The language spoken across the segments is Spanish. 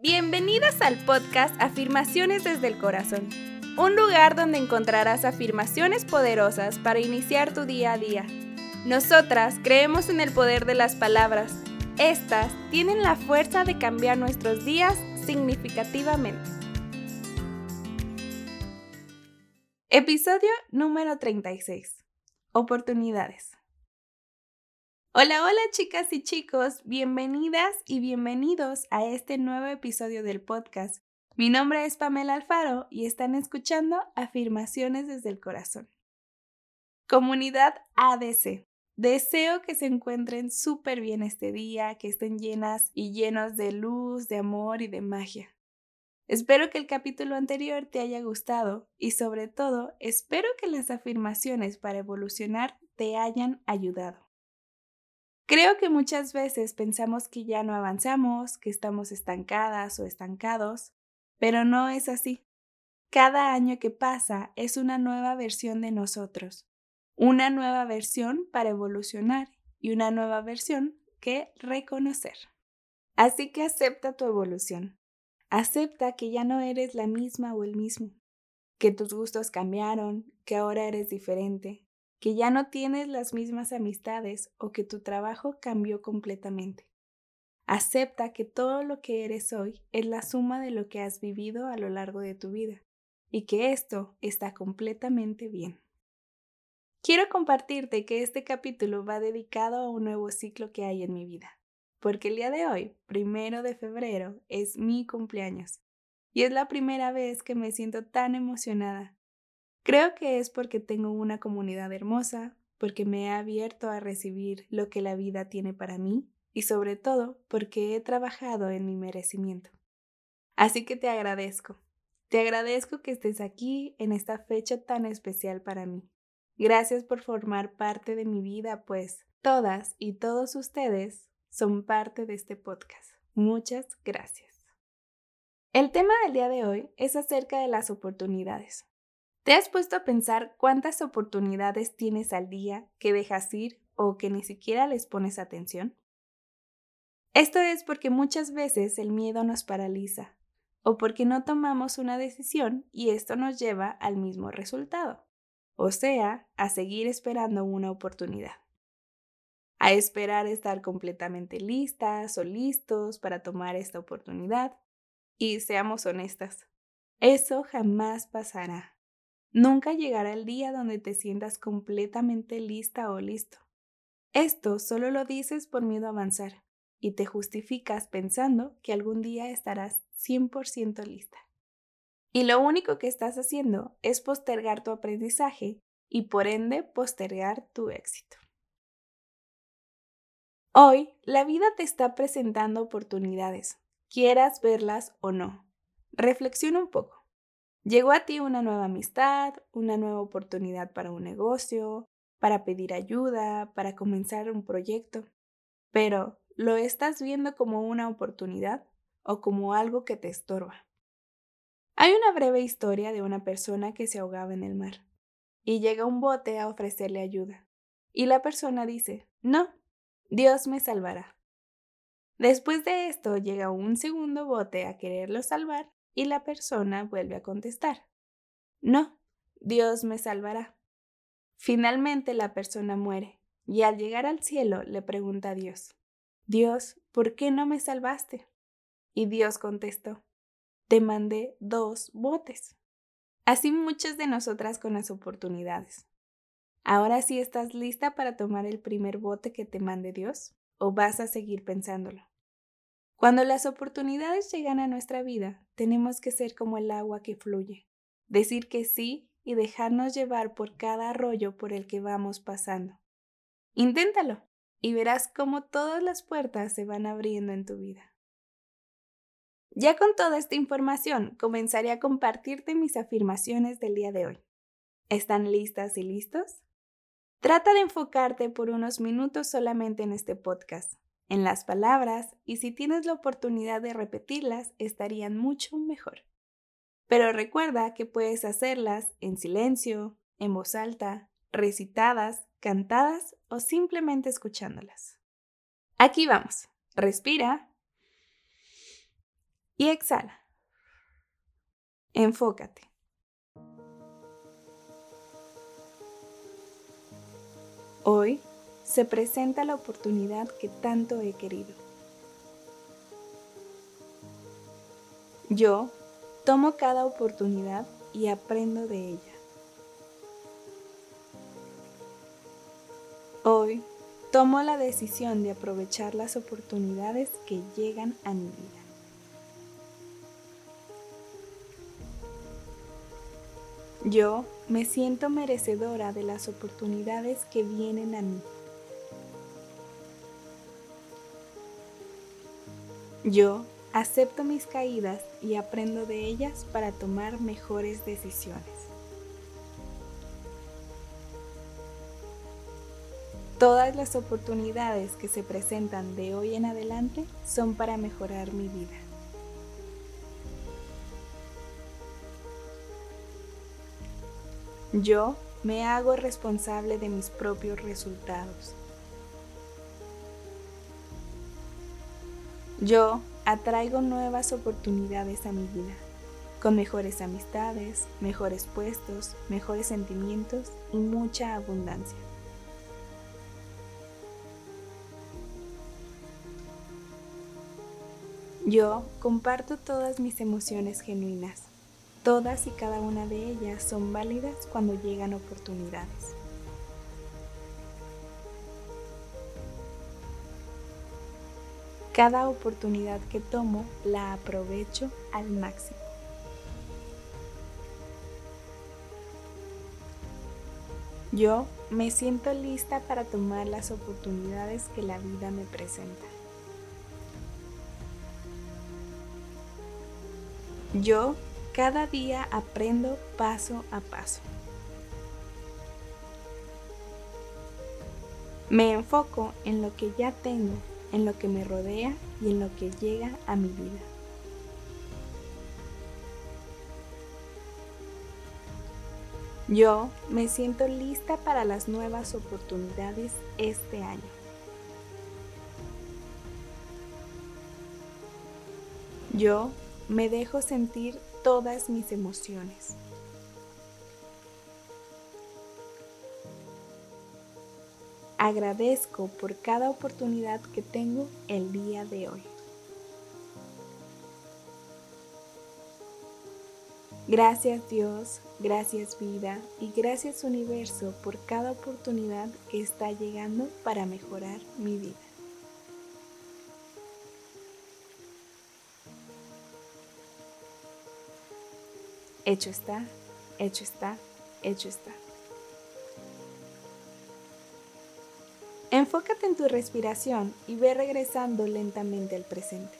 Bienvenidas al podcast Afirmaciones desde el Corazón, un lugar donde encontrarás afirmaciones poderosas para iniciar tu día a día. Nosotras creemos en el poder de las palabras. Estas tienen la fuerza de cambiar nuestros días significativamente. Episodio número 36. Oportunidades. Hola, hola chicas y chicos, bienvenidas y bienvenidos a este nuevo episodio del podcast. Mi nombre es Pamela Alfaro y están escuchando Afirmaciones desde el Corazón. Comunidad ADC. Deseo que se encuentren súper bien este día, que estén llenas y llenos de luz, de amor y de magia. Espero que el capítulo anterior te haya gustado y sobre todo espero que las afirmaciones para evolucionar te hayan ayudado. Creo que muchas veces pensamos que ya no avanzamos, que estamos estancadas o estancados, pero no es así. Cada año que pasa es una nueva versión de nosotros, una nueva versión para evolucionar y una nueva versión que reconocer. Así que acepta tu evolución. Acepta que ya no eres la misma o el mismo, que tus gustos cambiaron, que ahora eres diferente, que ya no tienes las mismas amistades o que tu trabajo cambió completamente. Acepta que todo lo que eres hoy es la suma de lo que has vivido a lo largo de tu vida y que esto está completamente bien. Quiero compartirte que este capítulo va dedicado a un nuevo ciclo que hay en mi vida, porque el día de hoy, primero de febrero, es mi cumpleaños y es la primera vez que me siento tan emocionada Creo que es porque tengo una comunidad hermosa, porque me he abierto a recibir lo que la vida tiene para mí y sobre todo porque he trabajado en mi merecimiento. Así que te agradezco. Te agradezco que estés aquí en esta fecha tan especial para mí. Gracias por formar parte de mi vida, pues todas y todos ustedes son parte de este podcast. Muchas gracias. El tema del día de hoy es acerca de las oportunidades. ¿Te has puesto a pensar cuántas oportunidades tienes al día que dejas ir o que ni siquiera les pones atención? Esto es porque muchas veces el miedo nos paraliza o porque no tomamos una decisión y esto nos lleva al mismo resultado, o sea, a seguir esperando una oportunidad. A esperar estar completamente listas o listos para tomar esta oportunidad. Y seamos honestas, eso jamás pasará. Nunca llegará el día donde te sientas completamente lista o listo. Esto solo lo dices por miedo a avanzar y te justificas pensando que algún día estarás 100% lista. Y lo único que estás haciendo es postergar tu aprendizaje y por ende postergar tu éxito. Hoy la vida te está presentando oportunidades, quieras verlas o no. Reflexiona un poco. Llegó a ti una nueva amistad, una nueva oportunidad para un negocio, para pedir ayuda, para comenzar un proyecto. Pero, ¿lo estás viendo como una oportunidad o como algo que te estorba? Hay una breve historia de una persona que se ahogaba en el mar y llega un bote a ofrecerle ayuda. Y la persona dice, no, Dios me salvará. Después de esto llega un segundo bote a quererlo salvar y la persona vuelve a contestar, no, Dios me salvará. Finalmente la persona muere y al llegar al cielo le pregunta a Dios, Dios, ¿por qué no me salvaste? Y Dios contestó, te mandé dos botes. Así muchas de nosotras con las oportunidades. ¿Ahora sí estás lista para tomar el primer bote que te mande Dios? ¿O vas a seguir pensándolo? Cuando las oportunidades llegan a nuestra vida, tenemos que ser como el agua que fluye, decir que sí y dejarnos llevar por cada arroyo por el que vamos pasando. Inténtalo y verás cómo todas las puertas se van abriendo en tu vida. Ya con toda esta información, comenzaré a compartirte mis afirmaciones del día de hoy. ¿Están listas y listos? Trata de enfocarte por unos minutos solamente en este podcast en las palabras y si tienes la oportunidad de repetirlas estarían mucho mejor. Pero recuerda que puedes hacerlas en silencio, en voz alta, recitadas, cantadas o simplemente escuchándolas. Aquí vamos. Respira. Y exhala. Enfócate. Hoy se presenta la oportunidad que tanto he querido. Yo tomo cada oportunidad y aprendo de ella. Hoy tomo la decisión de aprovechar las oportunidades que llegan a mi vida. Yo me siento merecedora de las oportunidades que vienen a mí. Yo acepto mis caídas y aprendo de ellas para tomar mejores decisiones. Todas las oportunidades que se presentan de hoy en adelante son para mejorar mi vida. Yo me hago responsable de mis propios resultados. Yo atraigo nuevas oportunidades a mi vida, con mejores amistades, mejores puestos, mejores sentimientos y mucha abundancia. Yo comparto todas mis emociones genuinas. Todas y cada una de ellas son válidas cuando llegan oportunidades. Cada oportunidad que tomo la aprovecho al máximo. Yo me siento lista para tomar las oportunidades que la vida me presenta. Yo cada día aprendo paso a paso. Me enfoco en lo que ya tengo, en lo que me rodea y en lo que llega a mi vida. Yo me siento lista para las nuevas oportunidades este año. Yo me dejo sentir todas mis emociones. Agradezco por cada oportunidad que tengo el día de hoy. Gracias Dios, gracias vida y gracias universo por cada oportunidad que está llegando para mejorar mi vida. Hecho está, hecho está, hecho está. Enfócate en tu respiración y ve regresando lentamente al presente.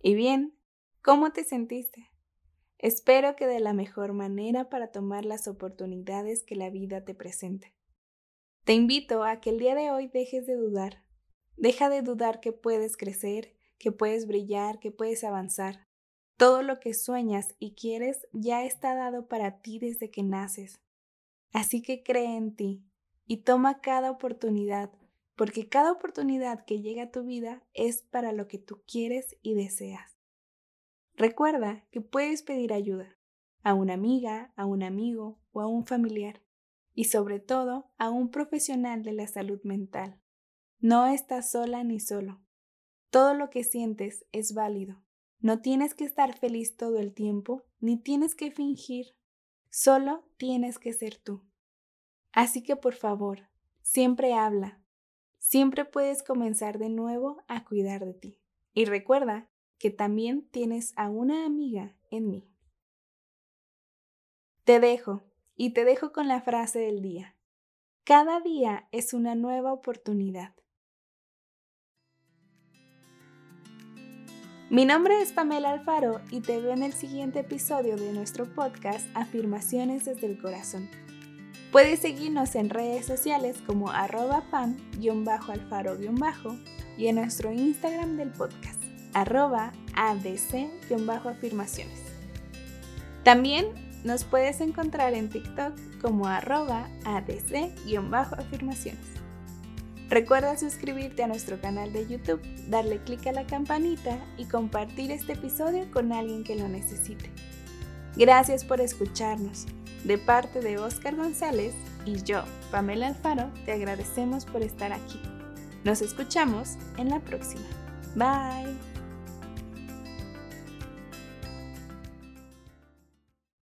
Y bien, ¿cómo te sentiste? Espero que de la mejor manera para tomar las oportunidades que la vida te presente. Te invito a que el día de hoy dejes de dudar. Deja de dudar que puedes crecer que puedes brillar, que puedes avanzar. Todo lo que sueñas y quieres ya está dado para ti desde que naces. Así que cree en ti y toma cada oportunidad, porque cada oportunidad que llega a tu vida es para lo que tú quieres y deseas. Recuerda que puedes pedir ayuda a una amiga, a un amigo o a un familiar, y sobre todo a un profesional de la salud mental. No estás sola ni solo. Todo lo que sientes es válido. No tienes que estar feliz todo el tiempo, ni tienes que fingir. Solo tienes que ser tú. Así que por favor, siempre habla. Siempre puedes comenzar de nuevo a cuidar de ti. Y recuerda que también tienes a una amiga en mí. Te dejo, y te dejo con la frase del día. Cada día es una nueva oportunidad. Mi nombre es Pamela Alfaro y te veo en el siguiente episodio de nuestro podcast Afirmaciones desde el Corazón. Puedes seguirnos en redes sociales como arroba pam-alfaro- y en nuestro Instagram del podcast, arroba adc-afirmaciones. También nos puedes encontrar en TikTok como arroba adc-afirmaciones. Recuerda suscribirte a nuestro canal de YouTube, darle clic a la campanita y compartir este episodio con alguien que lo necesite. Gracias por escucharnos. De parte de Oscar González y yo, Pamela Alfaro, te agradecemos por estar aquí. Nos escuchamos en la próxima. Bye.